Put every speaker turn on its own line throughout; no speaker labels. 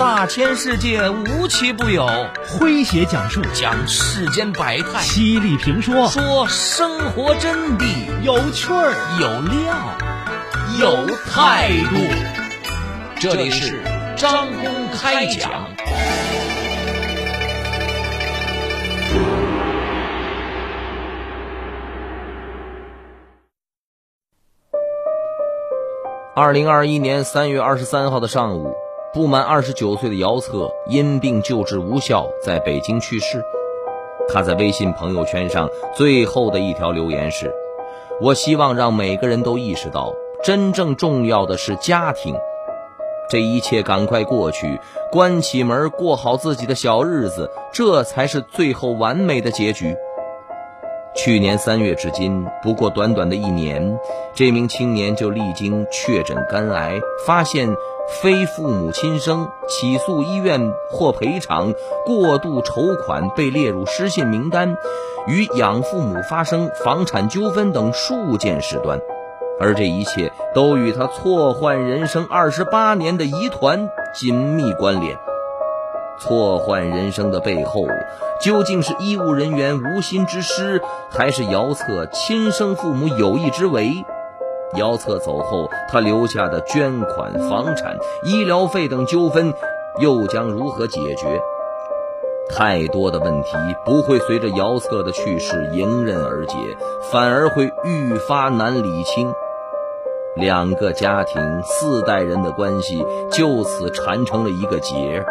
大千世界无奇不有，
诙谐讲述。
讲世间百态，
犀利评说。
说生活真谛，
有趣儿。
有料。有态度。这里是张公开讲。二零二一年三月二十三号的上午，不满二十九岁的姚策因病救治无效，在北京去世。他在微信朋友圈上最后的一条留言是：“我希望让每个人都意识到，真正重要的是家庭。这一切赶快过去，关起门过好自己的小日子，这才是最后完美的结局。”去年三月至今，不过短短的一年，这名青年就历经确诊肝癌，发现非父母亲生，起诉医院获赔偿，过度筹款被列入失信名单，与养父母发生房产纠纷等数件事端，而这一切都与他错换人生二十八年的疑团紧密关联。错换人生的背后，究竟是医务人员无心之失，还是姚策亲生父母有意之为？姚策走后，他留下的捐款、房产、医疗费等纠纷，又将如何解决？太多的问题不会随着姚策的去世迎刃而解，反而会愈发难理清。两个家庭、四代人的关系就此缠成了一个结。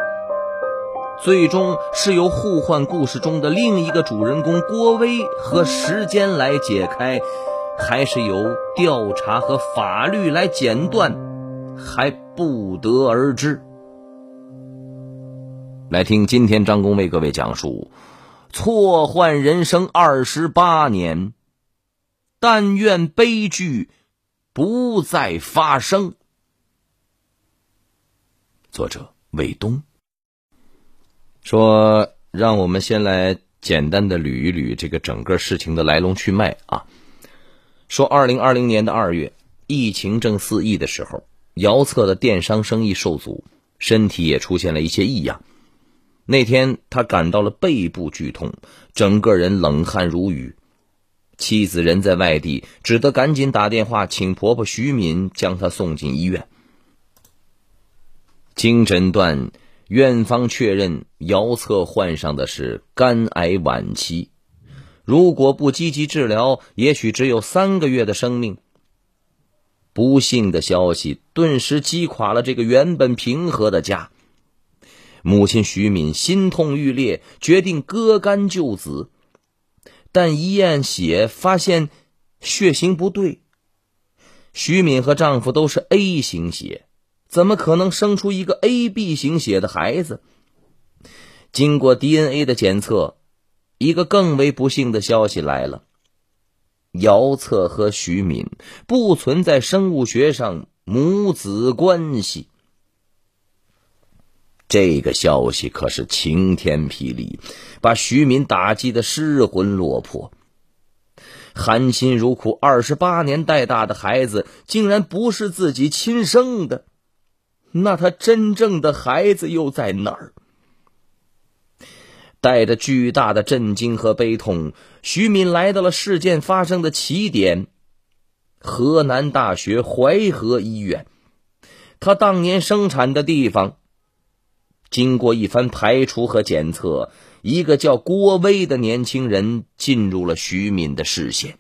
最终是由互换故事中的另一个主人公郭威和时间来解开，还是由调查和法律来剪断，还不得而知。来听今天张工为各位讲述：错换人生二十八年，但愿悲剧不再发生。作者魏东。说，让我们先来简单的捋一捋这个整个事情的来龙去脉啊。说，二零二零年的二月，疫情正肆意的时候，姚策的电商生意受阻，身体也出现了一些异样。那天，他感到了背部剧痛，整个人冷汗如雨。妻子人在外地，只得赶紧打电话请婆婆徐敏将他送进医院。经诊断。院方确认，姚策患上的是肝癌晚期，如果不积极治疗，也许只有三个月的生命。不幸的消息顿时击垮了这个原本平和的家。母亲徐敏心痛欲裂，决定割肝救子，但一验血发现血型不对。徐敏和丈夫都是 A 型血。怎么可能生出一个 AB 型血的孩子？经过 DNA 的检测，一个更为不幸的消息来了：姚策和徐敏不存在生物学上母子关系。这个消息可是晴天霹雳，把徐敏打击的失魂落魄。含辛茹苦二十八年带大的孩子，竟然不是自己亲生的。那他真正的孩子又在哪儿？带着巨大的震惊和悲痛，徐敏来到了事件发生的起点——河南大学淮河医院。他当年生产的地方。经过一番排除和检测，一个叫郭威的年轻人进入了徐敏的视线。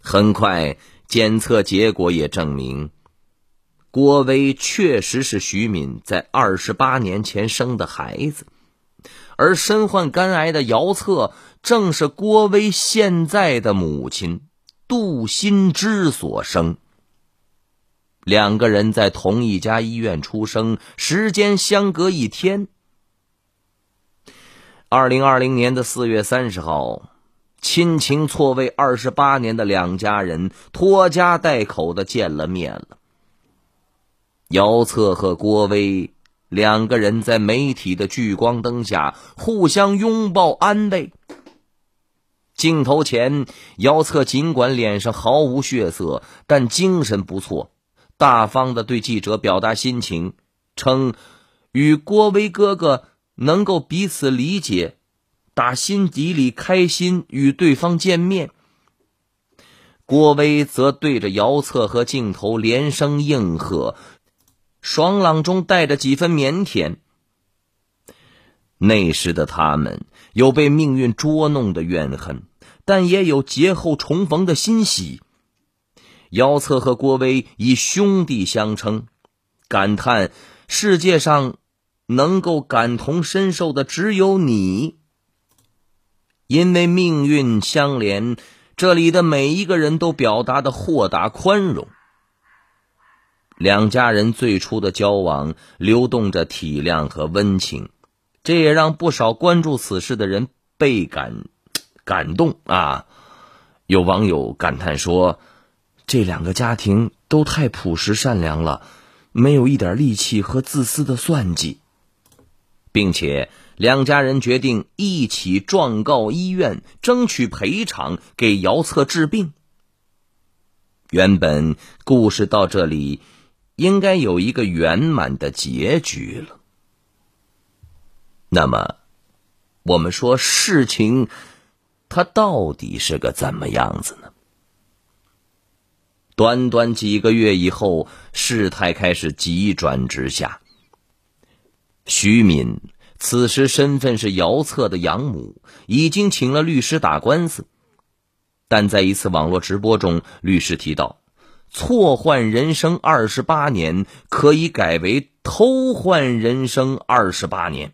很快，检测结果也证明。郭威确实是徐敏在二十八年前生的孩子，而身患肝癌的姚策正是郭威现在的母亲杜新芝所生。两个人在同一家医院出生，时间相隔一天。二零二零年的四月三十号，亲情错位二十八年的两家人拖家带口的见了面了。姚策和郭威两个人在媒体的聚光灯下互相拥抱安慰。镜头前，姚策尽管脸上毫无血色，但精神不错，大方的对记者表达心情，称与郭威哥哥能够彼此理解，打心底里开心与对方见面。郭威则对着姚策和镜头连声应和，爽朗中带着几分腼腆。那时的他们有被命运捉弄的怨恨，但也有劫后重逢的欣喜。姚策和郭威以兄弟相称，感叹世界上能够感同身受的只有你，因为命运相连。这里的每一个人都表达的豁达宽容。两家人最初的交往流动着体谅和温情，这也让不少关注此事的人倍感感动啊！有网友感叹说：“这两个家庭都太朴实善良了，没有一点戾气和自私的算计，并且。”两家人决定一起状告医院，争取赔偿，给姚策治病。原本故事到这里应该有一个圆满的结局了。那么，我们说事情它到底是个怎么样子呢？短短几个月以后，事态开始急转直下。徐敏。此时身份是姚策的养母，已经请了律师打官司。但在一次网络直播中，律师提到，错换人生二十八年可以改为偷换人生二十八年。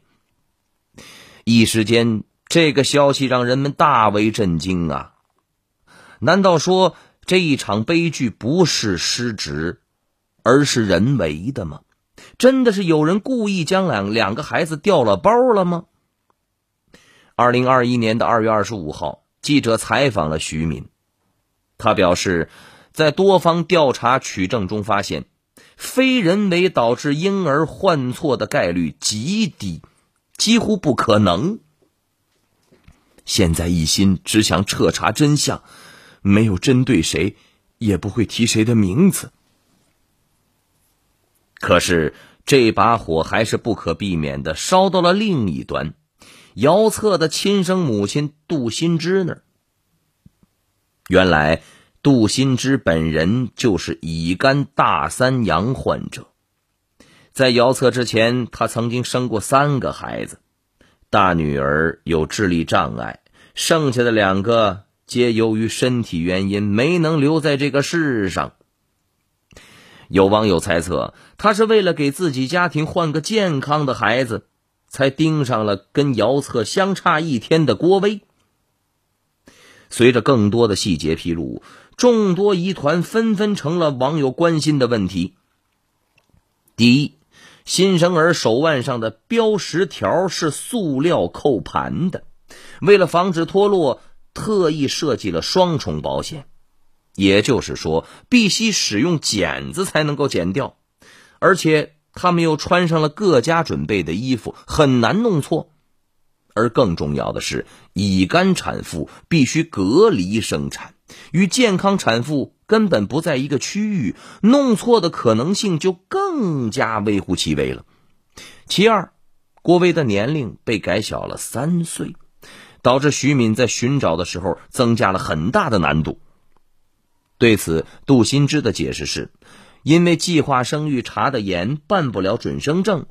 一时间，这个消息让人们大为震惊啊！难道说这一场悲剧不是失职，而是人为的吗？真的是有人故意将两两个孩子调了包了吗？二零二一年的二月二十五号，记者采访了徐敏，他表示，在多方调查取证中发现，非人为导致婴儿患错的概率极低，几乎不可能。现在一心只想彻查真相，没有针对谁，也不会提谁的名字。可是，这把火还是不可避免的烧到了另一端，姚策的亲生母亲杜新枝那儿。原来，杜新枝本人就是乙肝大三阳患者，在姚策之前，他曾经生过三个孩子，大女儿有智力障碍，剩下的两个皆由于身体原因没能留在这个世上。有网友猜测，他是为了给自己家庭换个健康的孩子，才盯上了跟姚策相差一天的郭威。随着更多的细节披露，众多疑团纷纷成了网友关心的问题。第一，新生儿手腕上的标识条是塑料扣盘的，为了防止脱落，特意设计了双重保险。也就是说，必须使用剪子才能够剪掉，而且他们又穿上了各家准备的衣服，很难弄错。而更重要的是，乙肝产妇必须隔离生产，与健康产妇根本不在一个区域，弄错的可能性就更加微乎其微了。其二，郭威的年龄被改小了三岁，导致徐敏在寻找的时候增加了很大的难度。对此，杜新枝的解释是，因为计划生育查的严，办不了准生证。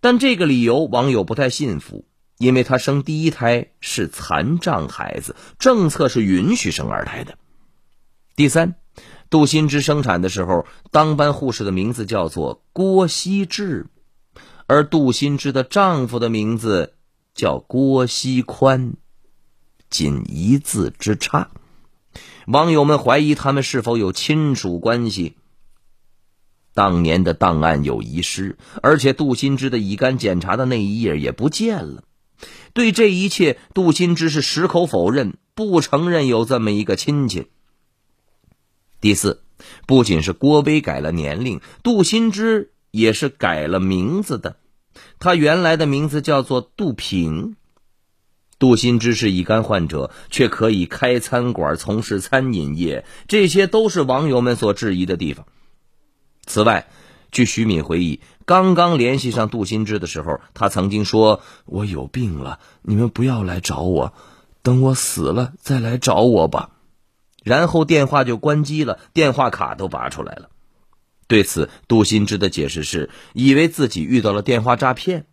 但这个理由网友不太信服，因为她生第一胎是残障孩子，政策是允许生二胎的。第三，杜新枝生产的时候，当班护士的名字叫做郭希志，而杜新枝的丈夫的名字叫郭希宽，仅一字之差。网友们怀疑他们是否有亲属关系。当年的档案有遗失，而且杜新枝的乙肝检查的那一页也不见了。对这一切，杜新芝是矢口否认，不承认有这么一个亲戚。第四，不仅是郭威改了年龄，杜新芝也是改了名字的。他原来的名字叫做杜平。杜新芝是乙肝患者，却可以开餐馆从事餐饮业，这些都是网友们所质疑的地方。此外，据徐敏回忆，刚刚联系上杜新之的时候，他曾经说：“我有病了，你们不要来找我，等我死了再来找我吧。”然后电话就关机了，电话卡都拔出来了。对此，杜新之的解释是，以为自己遇到了电话诈骗。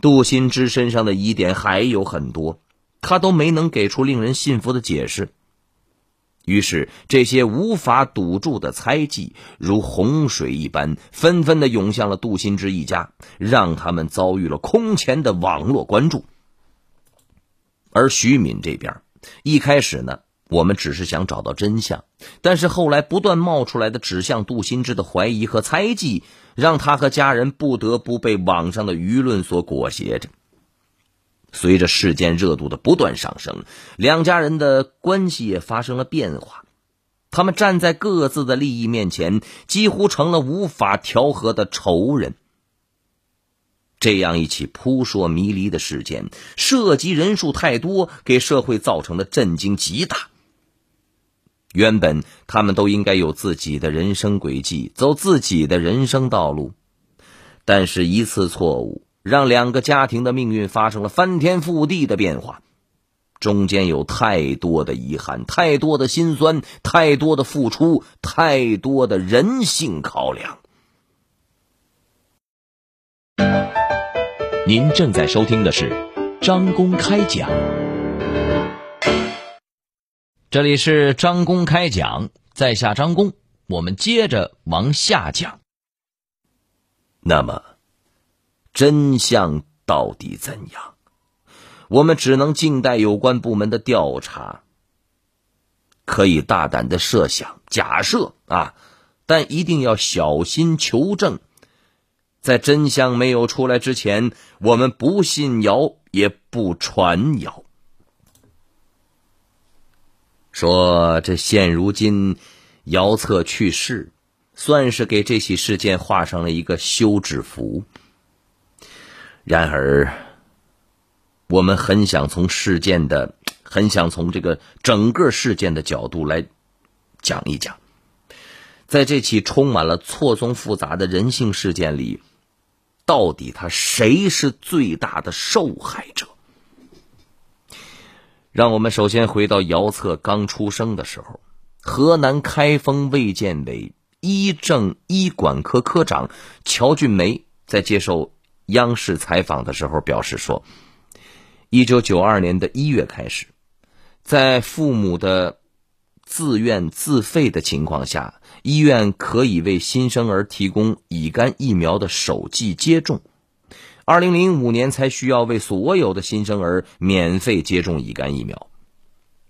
杜新之身上的疑点还有很多，他都没能给出令人信服的解释。于是，这些无法堵住的猜忌如洪水一般，纷纷的涌向了杜新之一家，让他们遭遇了空前的网络关注。而徐敏这边，一开始呢，我们只是想找到真相，但是后来不断冒出来的指向杜新之的怀疑和猜忌，让他和家人不得不被网上的舆论所裹挟着。随着事件热度的不断上升，两家人的关系也发生了变化。他们站在各自的利益面前，几乎成了无法调和的仇人。这样一起扑朔迷离的事件，涉及人数太多，给社会造成的震惊极大。原本他们都应该有自己的人生轨迹，走自己的人生道路，但是一次错误。让两个家庭的命运发生了翻天覆地的变化，中间有太多的遗憾，太多的心酸，太多的付出，太多的人性考量。
您正在收听的是张公开讲，
这里是张公开讲，在下张公，我们接着往下讲。那么。真相到底怎样？我们只能静待有关部门的调查。可以大胆的设想、假设啊，但一定要小心求证。在真相没有出来之前，我们不信谣，也不传谣。说这现如今，姚策去世，算是给这起事件画上了一个休止符。然而，我们很想从事件的，很想从这个整个事件的角度来讲一讲，在这起充满了错综复杂的人性事件里，到底他谁是最大的受害者？让我们首先回到姚策刚出生的时候，河南开封卫健委医政医管科科长乔俊梅在接受。央视采访的时候表示说，一九九二年的一月开始，在父母的自愿自费的情况下，医院可以为新生儿提供乙肝疫苗的首剂接种。二零零五年才需要为所有的新生儿免费接种乙肝疫苗。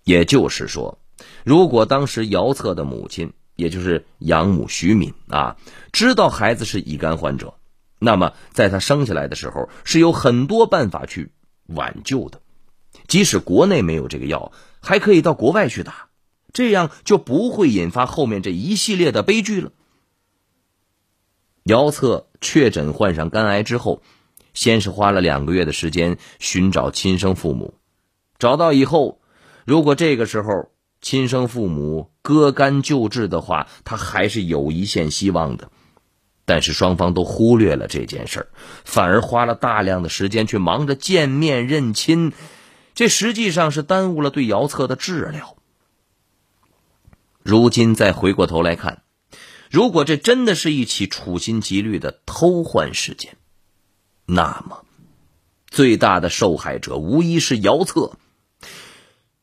也就是说，如果当时姚策的母亲，也就是养母徐敏啊，知道孩子是乙肝患者。那么，在他生下来的时候，是有很多办法去挽救的。即使国内没有这个药，还可以到国外去打，这样就不会引发后面这一系列的悲剧了。姚策确诊患上肝癌之后，先是花了两个月的时间寻找亲生父母，找到以后，如果这个时候亲生父母割肝救治的话，他还是有一线希望的。但是双方都忽略了这件事儿，反而花了大量的时间去忙着见面认亲，这实际上是耽误了对姚策的治疗。如今再回过头来看，如果这真的是一起处心积虑的偷换事件，那么最大的受害者无疑是姚策。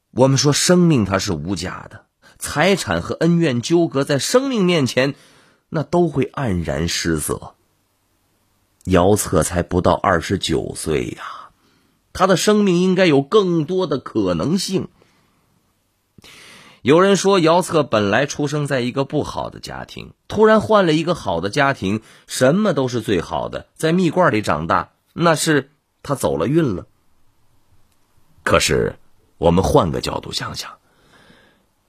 我们说生命它是无价的，财产和恩怨纠葛在生命面前。那都会黯然失色。姚策才不到二十九岁呀，他的生命应该有更多的可能性。有人说，姚策本来出生在一个不好的家庭，突然换了一个好的家庭，什么都是最好的，在蜜罐里长大，那是他走了运了。可是，我们换个角度想想。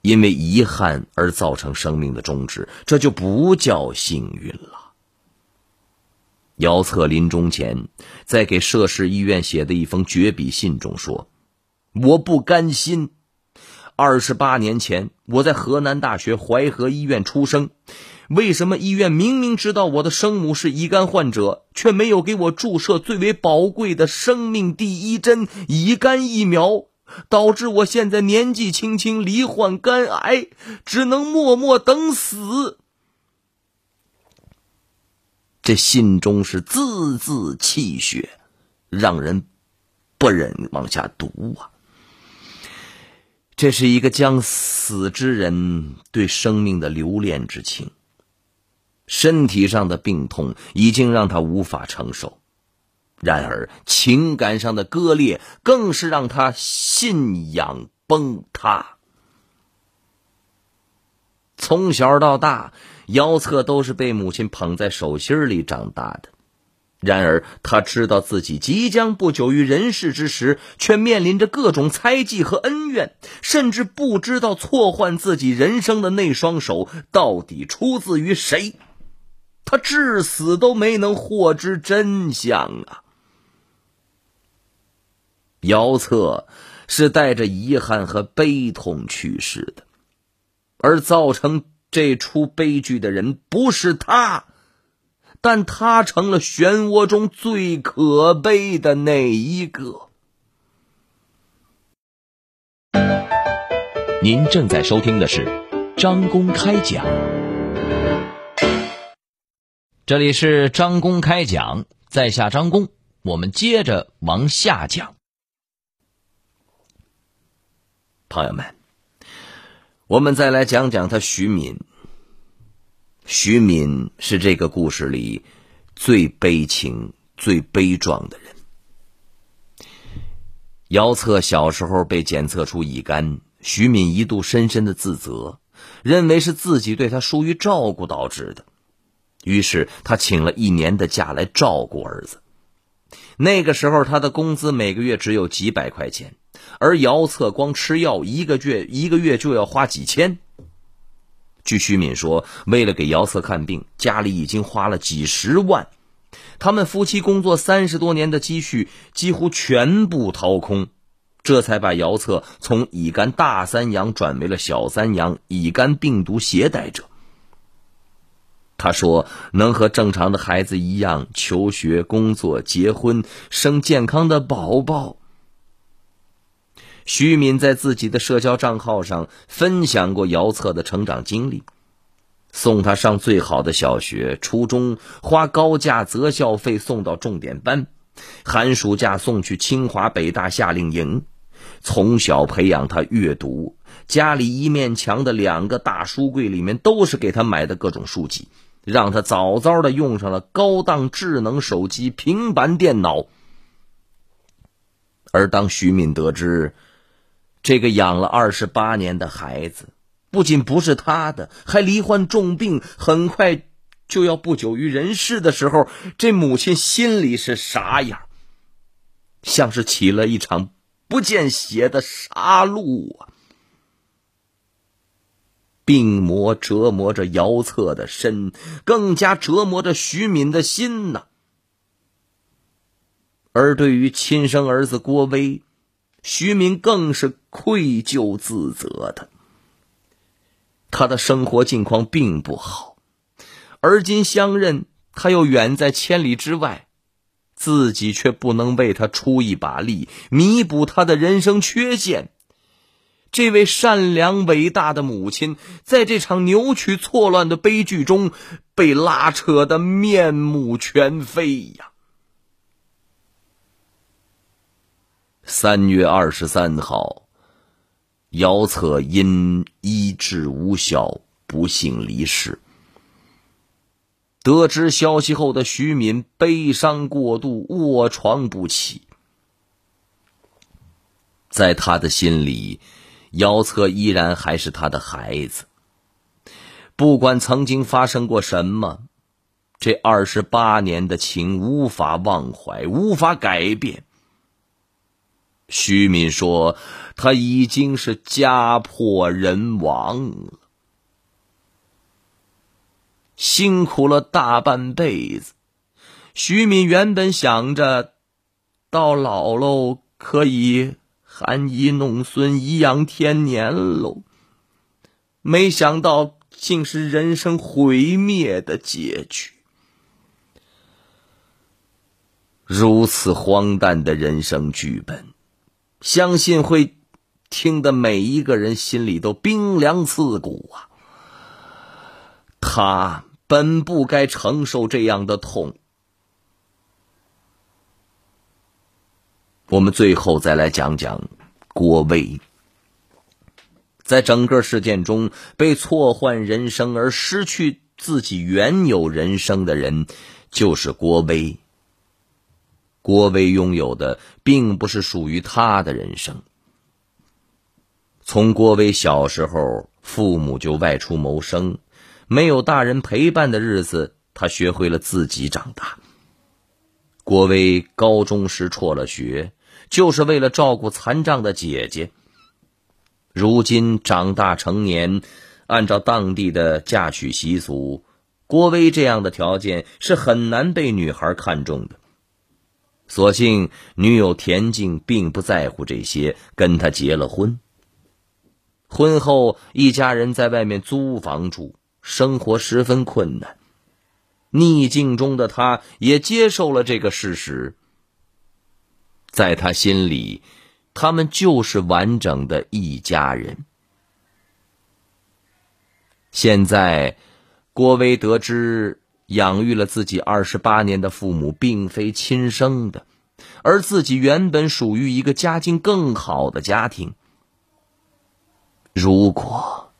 因为遗憾而造成生命的终止，这就不叫幸运了。姚策临终前在给涉事医院写的一封绝笔信中说：“我不甘心。二十八年前，我在河南大学淮河医院出生，为什么医院明明知道我的生母是乙肝患者，却没有给我注射最为宝贵的生命第一针乙肝疫苗，导致我现在年纪轻轻罹患肝癌，只能默默等死？这信中是字字泣血，让人不忍往下读啊！这是一个将死之人对生命的留恋之情。身体上的病痛已经让他无法承受，然而情感上的割裂更是让他信仰崩塌。从小到大，姚策都是被母亲捧在手心里长大的。然而，他知道自己即将不久于人世之时，却面临着各种猜忌和恩怨，甚至不知道错换自己人生的那双手到底出自于谁。他至死都没能获知真相啊！姚策是带着遗憾和悲痛去世的，而造成这出悲剧的人不是他，但他成了漩涡中最可悲的那一个。
您正在收听的是张公开讲。
这里是张公开讲，在下张公，我们接着往下讲。朋友们，我们再来讲讲他徐敏。徐敏是这个故事里最悲情、最悲壮的人。姚策小时候被检测出乙肝，徐敏一度深深的自责，认为是自己对他疏于照顾导致的。于是他请了一年的假来照顾儿子。那个时候他的工资每个月只有几百块钱，而姚策光吃药一个月一个月就要花几千。据徐敏说，为了给姚策看病，家里已经花了几十万。他们夫妻工作三十多年的积蓄几乎全部掏空，这才把姚策从乙肝大三阳转为了小三阳乙肝病毒携带者。他说：“能和正常的孩子一样求学、工作、结婚、生健康的宝宝。”徐敏在自己的社交账号上分享过姚策的成长经历：送他上最好的小学、初中，花高价择校费送到重点班，寒暑假送去清华、北大夏令营，从小培养他阅读，家里一面墙的两个大书柜里面都是给他买的各种书籍。让他早早的用上了高档智能手机、平板电脑。而当徐敏得知，这个养了二十八年的孩子不仅不是他的，还罹患重病，很快就要不久于人世的时候，这母亲心里是啥样？像是起了一场不见血的杀戮啊！病魔折磨着姚策的身，更加折磨着徐敏的心呐。而对于亲生儿子郭威，徐明更是愧疚自责的。他的生活境况并不好，而今相认，他又远在千里之外，自己却不能为他出一把力，弥补他的人生缺陷。这位善良伟大的母亲，在这场扭曲错乱的悲剧中，被拉扯的面目全非呀！三月二十三号，姚策因医治无效，不幸离世。得知消息后的徐敏悲伤过度，卧床不起。在他的心里。姚策依然还是他的孩子，不管曾经发生过什么，这二十八年的情无法忘怀，无法改变。徐敏说：“他已经是家破人亡了，辛苦了大半辈子。”徐敏原本想着，到老喽可以。含饴弄孙，颐养天年喽。没想到竟是人生毁灭的结局。如此荒诞的人生剧本，相信会听得每一个人心里都冰凉刺骨啊！他本不该承受这样的痛。我们最后再来讲讲郭威。在整个事件中，被错换人生而失去自己原有人生的人，就是郭威。郭威拥有的并不是属于他的人生。从郭威小时候，父母就外出谋生，没有大人陪伴的日子，他学会了自己长大。郭威高中时辍了学，就是为了照顾残障的姐姐。如今长大成年，按照当地的嫁娶习俗，郭威这样的条件是很难被女孩看中的。所幸女友田静并不在乎这些，跟他结了婚。婚后一家人在外面租房住，生活十分困难。逆境中的他也接受了这个事实，在他心里。他们就是完整的一家人。现在，郭威得知养育了自己二十八年的父母并非亲生的，而自己原本属于一个家境更好的家庭。如果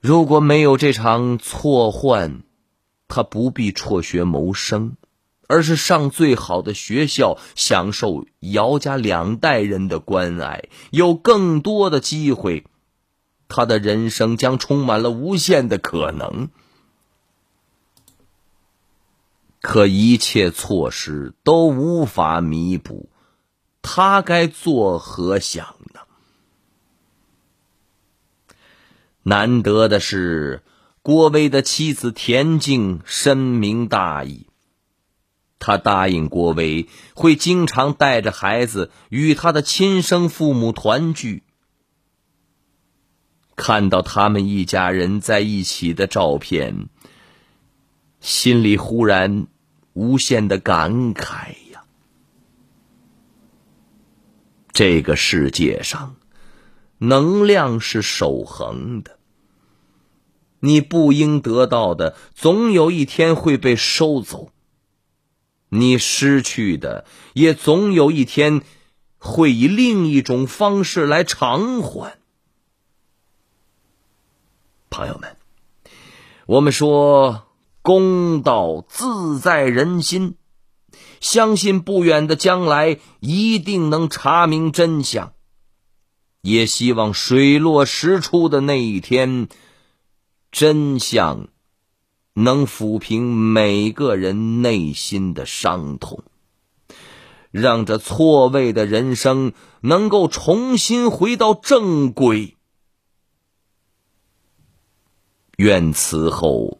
如果没有这场错换，他不必辍学谋生。而是上最好的学校，享受姚家两代人的关爱，有更多的机会，他的人生将充满了无限的可能。可一切措施都无法弥补，他该作何想呢？难得的是，郭威的妻子田静深明大义。他答应郭威会经常带着孩子与他的亲生父母团聚。看到他们一家人在一起的照片，心里忽然无限的感慨呀！这个世界上，能量是守恒的，你不应得到的，总有一天会被收走。你失去的，也总有一天会以另一种方式来偿还。朋友们，我们说公道自在人心，相信不远的将来一定能查明真相，也希望水落石出的那一天，真相。能抚平每个人内心的伤痛，让这错位的人生能够重新回到正轨。愿此后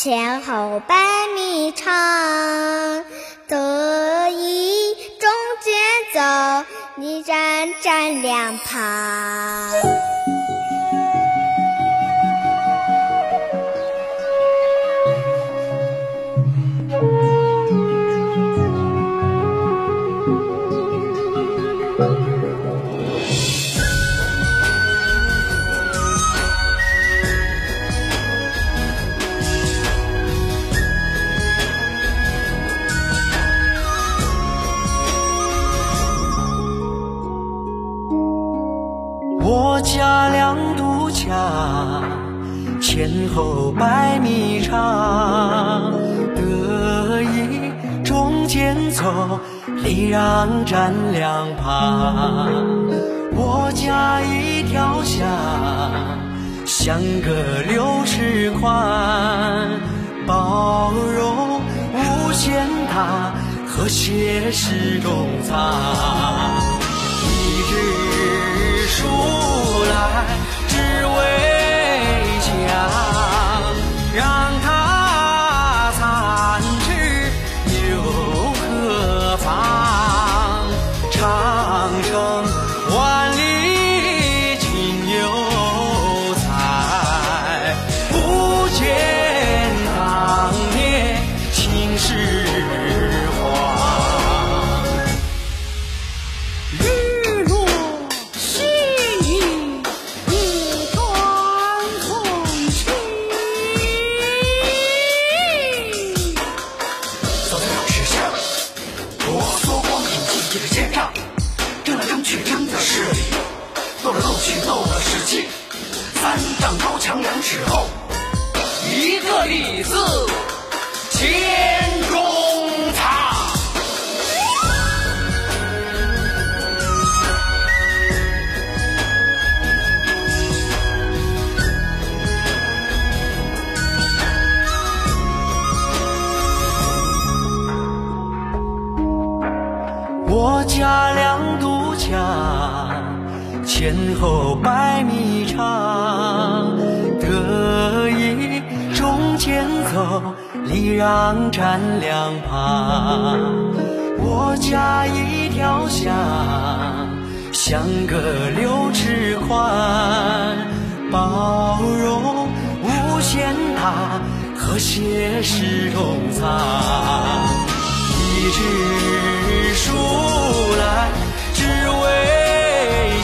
前后百米长，得意中间走，你站站两旁。
家两堵墙，前后百米长，得意中间走，礼让站两旁。我家一条巷，相隔六尺宽，包容无限大，和谐是中藏。一支出来，只为家，让
我
家两堵墙，前后百米长，得意中间走，礼让站两旁。我家一条巷，相隔六尺宽，包容无限大，和谐是中藏。一支书来，只为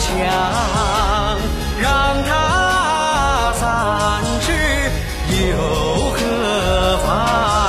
墙，让它残枝又何妨？